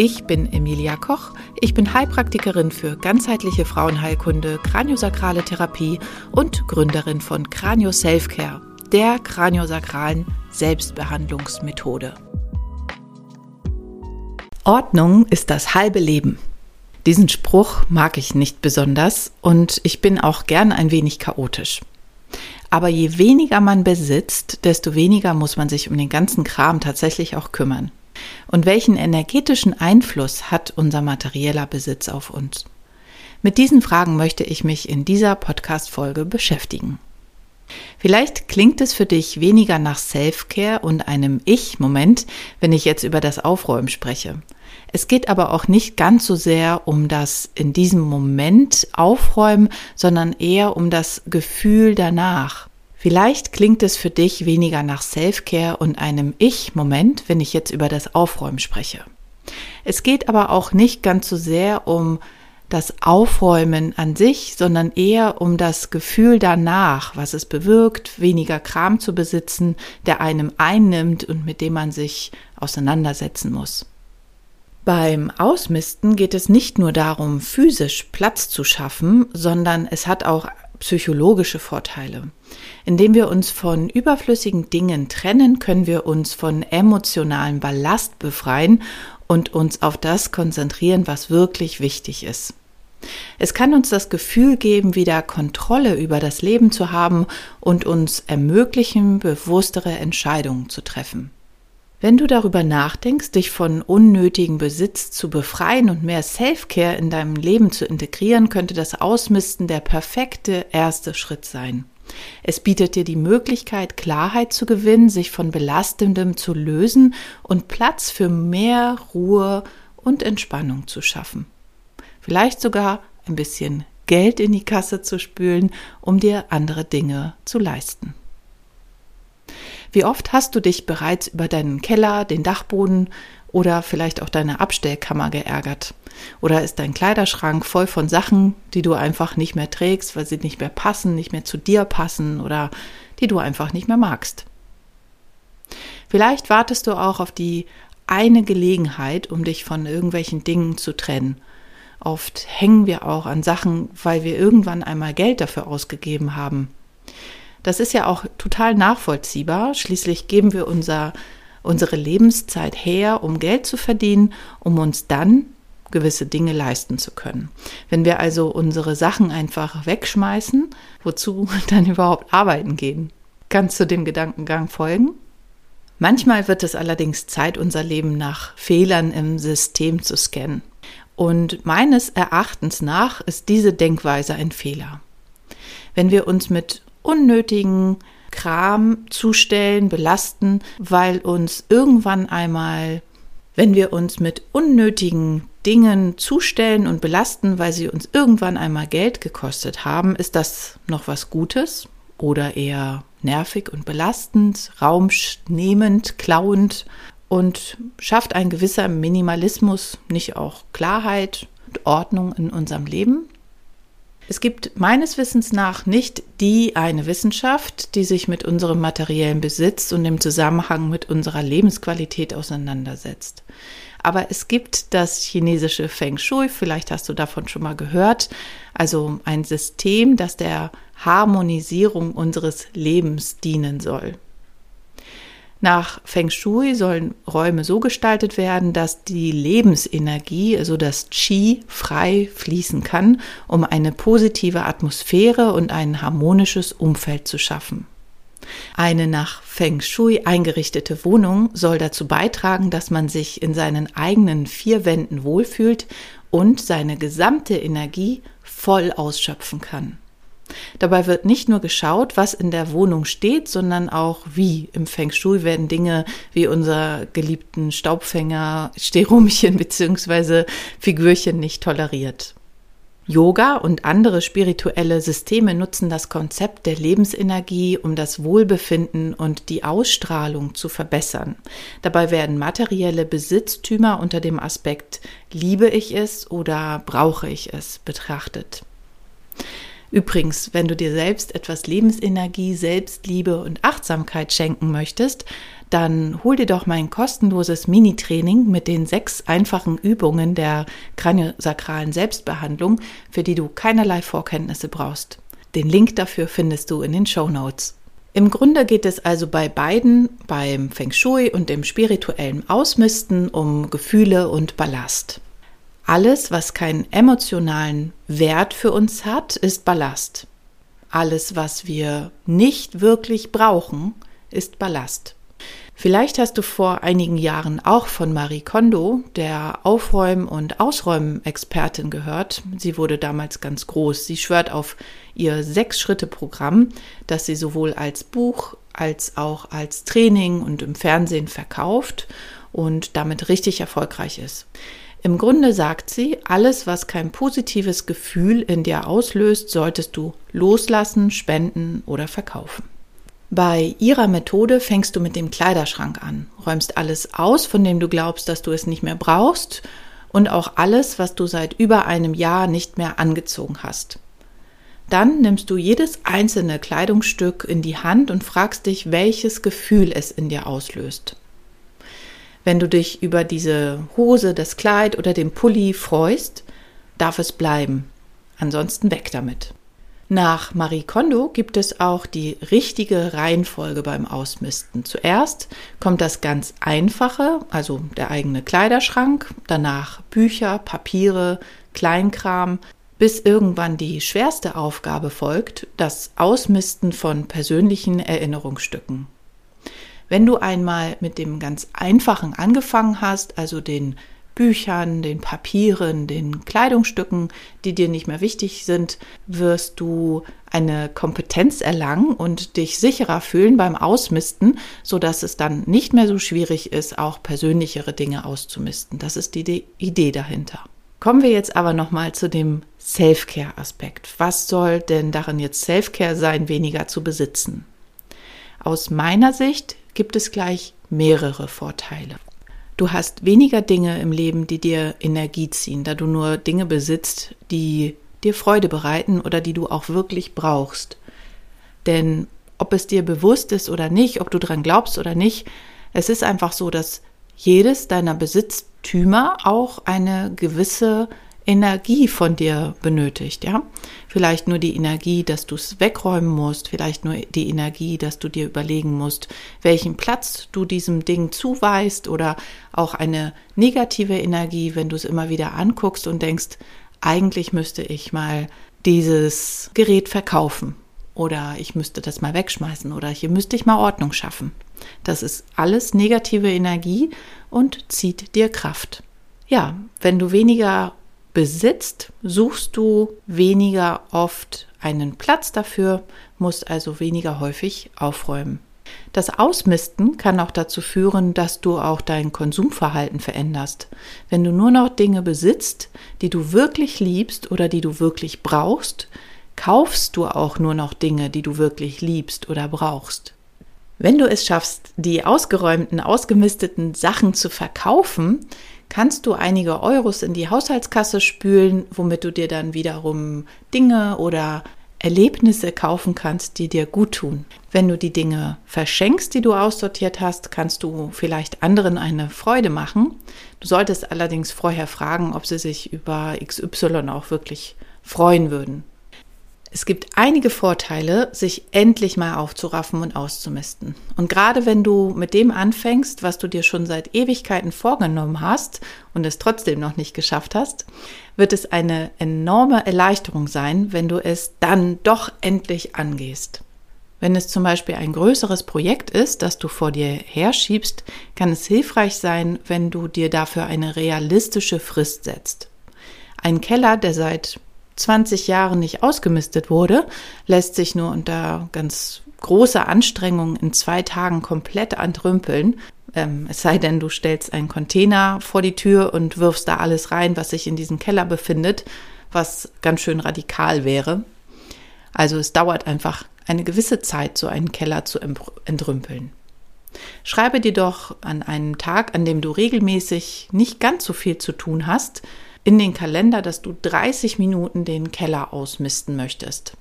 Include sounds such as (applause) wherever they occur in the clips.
Ich bin Emilia Koch. Ich bin Heilpraktikerin für ganzheitliche Frauenheilkunde, kraniosakrale Therapie und Gründerin von Kranio Selfcare, der kraniosakralen Selbstbehandlungsmethode. Ordnung ist das halbe Leben. Diesen Spruch mag ich nicht besonders und ich bin auch gern ein wenig chaotisch. Aber je weniger man besitzt, desto weniger muss man sich um den ganzen Kram tatsächlich auch kümmern. Und welchen energetischen Einfluss hat unser materieller Besitz auf uns? Mit diesen Fragen möchte ich mich in dieser Podcast-Folge beschäftigen. Vielleicht klingt es für dich weniger nach Self-Care und einem Ich-Moment, wenn ich jetzt über das Aufräumen spreche. Es geht aber auch nicht ganz so sehr um das in diesem Moment Aufräumen, sondern eher um das Gefühl danach. Vielleicht klingt es für dich weniger nach Self-Care und einem Ich-Moment, wenn ich jetzt über das Aufräumen spreche. Es geht aber auch nicht ganz so sehr um das Aufräumen an sich, sondern eher um das Gefühl danach, was es bewirkt, weniger Kram zu besitzen, der einem einnimmt und mit dem man sich auseinandersetzen muss. Beim Ausmisten geht es nicht nur darum, physisch Platz zu schaffen, sondern es hat auch psychologische Vorteile. Indem wir uns von überflüssigen Dingen trennen, können wir uns von emotionalem Ballast befreien und uns auf das konzentrieren, was wirklich wichtig ist. Es kann uns das Gefühl geben, wieder Kontrolle über das Leben zu haben und uns ermöglichen, bewusstere Entscheidungen zu treffen. Wenn du darüber nachdenkst, dich von unnötigen Besitz zu befreien und mehr Self-Care in deinem Leben zu integrieren, könnte das Ausmisten der perfekte erste Schritt sein. Es bietet dir die Möglichkeit, Klarheit zu gewinnen, sich von Belastendem zu lösen und Platz für mehr Ruhe und Entspannung zu schaffen. Vielleicht sogar ein bisschen Geld in die Kasse zu spülen, um dir andere Dinge zu leisten. Wie oft hast du dich bereits über deinen Keller, den Dachboden oder vielleicht auch deine Abstellkammer geärgert? Oder ist dein Kleiderschrank voll von Sachen, die du einfach nicht mehr trägst, weil sie nicht mehr passen, nicht mehr zu dir passen oder die du einfach nicht mehr magst? Vielleicht wartest du auch auf die eine Gelegenheit, um dich von irgendwelchen Dingen zu trennen. Oft hängen wir auch an Sachen, weil wir irgendwann einmal Geld dafür ausgegeben haben. Das ist ja auch total nachvollziehbar. Schließlich geben wir unser, unsere Lebenszeit her, um Geld zu verdienen, um uns dann gewisse Dinge leisten zu können. Wenn wir also unsere Sachen einfach wegschmeißen, wozu (laughs) dann überhaupt arbeiten gehen? Kannst du dem Gedankengang folgen? Manchmal wird es allerdings Zeit, unser Leben nach Fehlern im System zu scannen. Und meines Erachtens nach ist diese Denkweise ein Fehler. Wenn wir uns mit unnötigen Kram zustellen, belasten, weil uns irgendwann einmal, wenn wir uns mit unnötigen Dingen zustellen und belasten, weil sie uns irgendwann einmal Geld gekostet haben, ist das noch was Gutes oder eher nervig und belastend, raumnehmend, klauend und schafft ein gewisser Minimalismus nicht auch Klarheit und Ordnung in unserem Leben? Es gibt meines Wissens nach nicht die eine Wissenschaft, die sich mit unserem materiellen Besitz und dem Zusammenhang mit unserer Lebensqualität auseinandersetzt. Aber es gibt das chinesische Feng Shui, vielleicht hast du davon schon mal gehört, also ein System, das der Harmonisierung unseres Lebens dienen soll. Nach Feng Shui sollen Räume so gestaltet werden, dass die Lebensenergie, also das Qi, frei fließen kann, um eine positive Atmosphäre und ein harmonisches Umfeld zu schaffen. Eine nach Feng Shui eingerichtete Wohnung soll dazu beitragen, dass man sich in seinen eigenen vier Wänden wohlfühlt und seine gesamte Energie voll ausschöpfen kann. Dabei wird nicht nur geschaut, was in der Wohnung steht, sondern auch wie. Im Feng Shui werden Dinge wie unser geliebten Staubfänger, Sterumchen bzw. Figürchen nicht toleriert. Yoga und andere spirituelle Systeme nutzen das Konzept der Lebensenergie, um das Wohlbefinden und die Ausstrahlung zu verbessern. Dabei werden materielle Besitztümer unter dem Aspekt liebe ich es oder brauche ich es betrachtet. Übrigens, wenn du dir selbst etwas Lebensenergie, Selbstliebe und Achtsamkeit schenken möchtest, dann hol dir doch mein kostenloses Mini-Training mit den sechs einfachen Übungen der kraniosakralen Selbstbehandlung, für die du keinerlei Vorkenntnisse brauchst. Den Link dafür findest du in den Show Notes. Im Grunde geht es also bei beiden, beim Feng Shui und dem spirituellen Ausmisten, um Gefühle und Ballast. Alles, was keinen emotionalen Wert für uns hat, ist Ballast. Alles, was wir nicht wirklich brauchen, ist Ballast. Vielleicht hast du vor einigen Jahren auch von Marie Kondo, der Aufräumen- und Ausräumen-Expertin, gehört. Sie wurde damals ganz groß. Sie schwört auf ihr Sechs-Schritte-Programm, das sie sowohl als Buch als auch als Training und im Fernsehen verkauft und damit richtig erfolgreich ist. Im Grunde sagt sie, alles, was kein positives Gefühl in dir auslöst, solltest du loslassen, spenden oder verkaufen. Bei ihrer Methode fängst du mit dem Kleiderschrank an, räumst alles aus, von dem du glaubst, dass du es nicht mehr brauchst und auch alles, was du seit über einem Jahr nicht mehr angezogen hast. Dann nimmst du jedes einzelne Kleidungsstück in die Hand und fragst dich, welches Gefühl es in dir auslöst. Wenn du dich über diese Hose, das Kleid oder den Pulli freust, darf es bleiben. Ansonsten weg damit. Nach Marie Kondo gibt es auch die richtige Reihenfolge beim Ausmisten. Zuerst kommt das ganz einfache, also der eigene Kleiderschrank, danach Bücher, Papiere, Kleinkram, bis irgendwann die schwerste Aufgabe folgt, das Ausmisten von persönlichen Erinnerungsstücken. Wenn du einmal mit dem ganz einfachen angefangen hast, also den Büchern, den Papieren, den Kleidungsstücken, die dir nicht mehr wichtig sind, wirst du eine Kompetenz erlangen und dich sicherer fühlen beim Ausmisten, so dass es dann nicht mehr so schwierig ist, auch persönlichere Dinge auszumisten. Das ist die Idee dahinter. Kommen wir jetzt aber nochmal zu dem Self-Care-Aspekt. Was soll denn darin jetzt Self-Care sein, weniger zu besitzen? Aus meiner Sicht gibt es gleich mehrere Vorteile. Du hast weniger Dinge im Leben, die dir Energie ziehen, da du nur Dinge besitzt, die dir Freude bereiten oder die du auch wirklich brauchst. Denn ob es dir bewusst ist oder nicht, ob du dran glaubst oder nicht, es ist einfach so, dass jedes deiner Besitztümer auch eine gewisse Energie von dir benötigt, ja. Vielleicht nur die Energie, dass du es wegräumen musst, vielleicht nur die Energie, dass du dir überlegen musst, welchen Platz du diesem Ding zuweist oder auch eine negative Energie, wenn du es immer wieder anguckst und denkst, eigentlich müsste ich mal dieses Gerät verkaufen oder ich müsste das mal wegschmeißen oder hier müsste ich mal Ordnung schaffen. Das ist alles negative Energie und zieht dir Kraft. Ja, wenn du weniger besitzt, suchst du weniger oft einen Platz dafür, musst also weniger häufig aufräumen. Das Ausmisten kann auch dazu führen, dass du auch dein Konsumverhalten veränderst. Wenn du nur noch Dinge besitzt, die du wirklich liebst oder die du wirklich brauchst, kaufst du auch nur noch Dinge, die du wirklich liebst oder brauchst. Wenn du es schaffst, die ausgeräumten, ausgemisteten Sachen zu verkaufen, kannst du einige Euros in die Haushaltskasse spülen, womit du dir dann wiederum Dinge oder Erlebnisse kaufen kannst, die dir gut tun. Wenn du die Dinge verschenkst, die du aussortiert hast, kannst du vielleicht anderen eine Freude machen. Du solltest allerdings vorher fragen, ob sie sich über XY auch wirklich freuen würden. Es gibt einige Vorteile, sich endlich mal aufzuraffen und auszumisten. Und gerade wenn du mit dem anfängst, was du dir schon seit Ewigkeiten vorgenommen hast und es trotzdem noch nicht geschafft hast, wird es eine enorme Erleichterung sein, wenn du es dann doch endlich angehst. Wenn es zum Beispiel ein größeres Projekt ist, das du vor dir herschiebst, kann es hilfreich sein, wenn du dir dafür eine realistische Frist setzt. Ein Keller, der seit 20 Jahren nicht ausgemistet wurde, lässt sich nur unter ganz großer Anstrengung in zwei Tagen komplett entrümpeln. Ähm, es sei denn, du stellst einen Container vor die Tür und wirfst da alles rein, was sich in diesem Keller befindet, was ganz schön radikal wäre. Also es dauert einfach eine gewisse Zeit, so einen Keller zu entrümpeln. Schreibe dir doch an einem Tag, an dem du regelmäßig nicht ganz so viel zu tun hast, in den Kalender, dass du 30 Minuten den Keller ausmisten möchtest.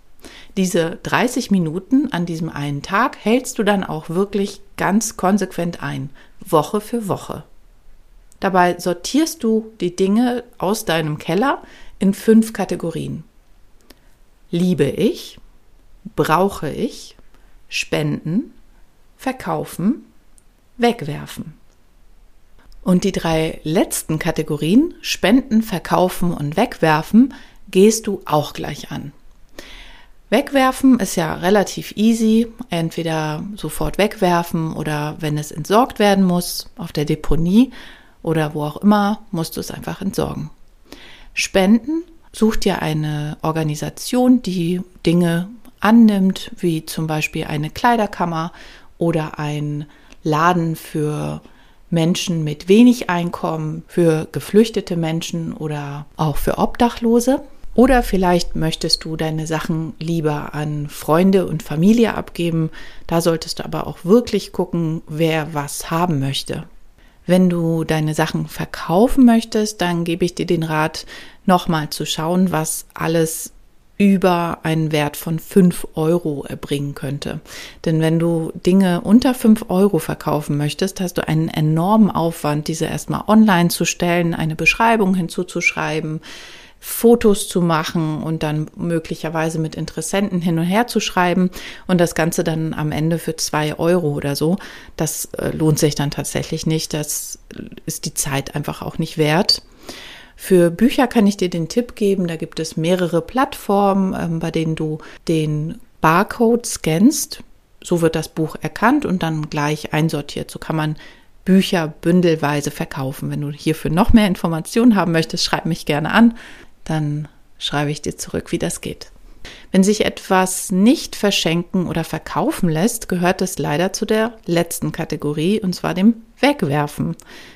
Diese 30 Minuten an diesem einen Tag hältst du dann auch wirklich ganz konsequent ein, Woche für Woche. Dabei sortierst du die Dinge aus deinem Keller in fünf Kategorien. Liebe ich, brauche ich, spenden, verkaufen, wegwerfen. Und die drei letzten Kategorien, Spenden, Verkaufen und Wegwerfen, gehst du auch gleich an. Wegwerfen ist ja relativ easy, entweder sofort wegwerfen oder wenn es entsorgt werden muss, auf der Deponie oder wo auch immer, musst du es einfach entsorgen. Spenden sucht dir eine Organisation, die Dinge annimmt, wie zum Beispiel eine Kleiderkammer oder ein Laden für Menschen mit wenig Einkommen, für geflüchtete Menschen oder auch für Obdachlose. Oder vielleicht möchtest du deine Sachen lieber an Freunde und Familie abgeben. Da solltest du aber auch wirklich gucken, wer was haben möchte. Wenn du deine Sachen verkaufen möchtest, dann gebe ich dir den Rat, nochmal zu schauen, was alles über einen Wert von fünf Euro erbringen könnte. Denn wenn du Dinge unter fünf Euro verkaufen möchtest, hast du einen enormen Aufwand, diese erstmal online zu stellen, eine Beschreibung hinzuzuschreiben, Fotos zu machen und dann möglicherweise mit Interessenten hin und her zu schreiben und das Ganze dann am Ende für zwei Euro oder so. Das äh, lohnt sich dann tatsächlich nicht. Das ist die Zeit einfach auch nicht wert. Für Bücher kann ich dir den Tipp geben, da gibt es mehrere Plattformen, ähm, bei denen du den Barcode scannst. So wird das Buch erkannt und dann gleich einsortiert. So kann man Bücher bündelweise verkaufen. Wenn du hierfür noch mehr Informationen haben möchtest, schreib mich gerne an. Dann schreibe ich dir zurück, wie das geht. Wenn sich etwas nicht verschenken oder verkaufen lässt, gehört es leider zu der letzten Kategorie, und zwar dem Wegwerfen.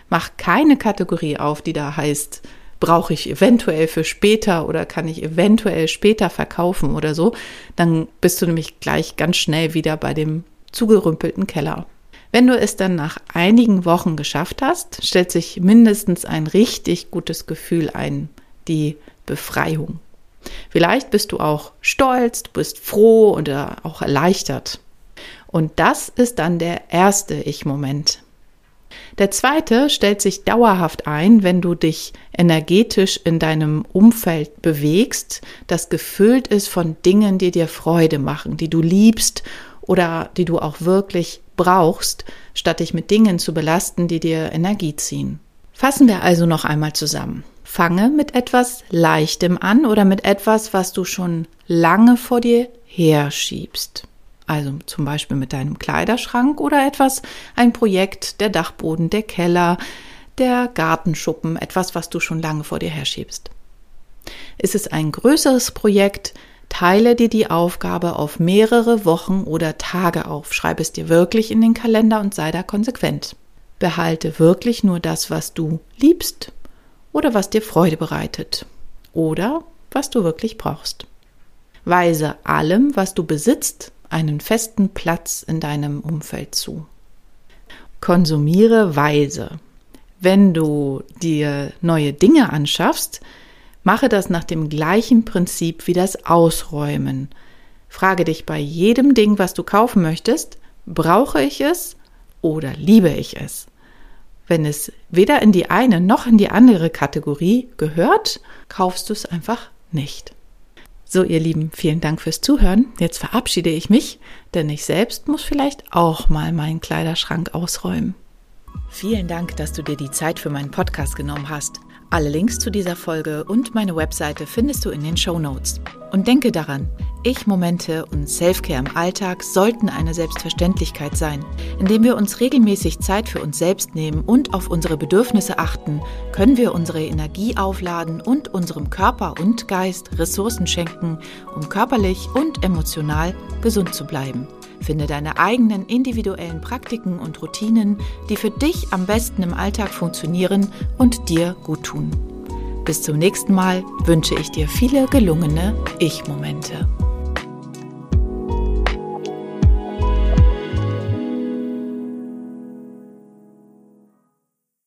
Mach keine Kategorie auf, die da heißt brauche ich eventuell für später oder kann ich eventuell später verkaufen oder so, dann bist du nämlich gleich ganz schnell wieder bei dem zugerümpelten Keller. Wenn du es dann nach einigen Wochen geschafft hast, stellt sich mindestens ein richtig gutes Gefühl ein, die Befreiung. Vielleicht bist du auch stolz, du bist froh oder auch erleichtert. Und das ist dann der erste Ich-Moment. Der zweite stellt sich dauerhaft ein, wenn du dich energetisch in deinem Umfeld bewegst, das gefüllt ist von Dingen, die dir Freude machen, die du liebst oder die du auch wirklich brauchst, statt dich mit Dingen zu belasten, die dir Energie ziehen. Fassen wir also noch einmal zusammen. Fange mit etwas Leichtem an oder mit etwas, was du schon lange vor dir herschiebst also zum Beispiel mit deinem Kleiderschrank oder etwas, ein Projekt, der Dachboden, der Keller, der Gartenschuppen, etwas, was du schon lange vor dir herschiebst. Ist es ein größeres Projekt, teile dir die Aufgabe auf mehrere Wochen oder Tage auf, schreibe es dir wirklich in den Kalender und sei da konsequent. Behalte wirklich nur das, was du liebst oder was dir Freude bereitet oder was du wirklich brauchst. Weise allem, was du besitzt, einen festen Platz in deinem Umfeld zu. Konsumiere weise. Wenn du dir neue Dinge anschaffst, mache das nach dem gleichen Prinzip wie das Ausräumen. Frage dich bei jedem Ding, was du kaufen möchtest, brauche ich es oder liebe ich es? Wenn es weder in die eine noch in die andere Kategorie gehört, kaufst du es einfach nicht. So, ihr Lieben, vielen Dank fürs Zuhören. Jetzt verabschiede ich mich, denn ich selbst muss vielleicht auch mal meinen Kleiderschrank ausräumen. Vielen Dank, dass du dir die Zeit für meinen Podcast genommen hast. Alle Links zu dieser Folge und meine Webseite findest du in den Show Notes. Und denke daran, Ich-Momente und Selfcare im Alltag sollten eine Selbstverständlichkeit sein. Indem wir uns regelmäßig Zeit für uns selbst nehmen und auf unsere Bedürfnisse achten, können wir unsere Energie aufladen und unserem Körper und Geist Ressourcen schenken, um körperlich und emotional gesund zu bleiben. Finde deine eigenen individuellen Praktiken und Routinen, die für dich am besten im Alltag funktionieren und dir gut tun. Bis zum nächsten Mal wünsche ich dir viele gelungene Ich-Momente.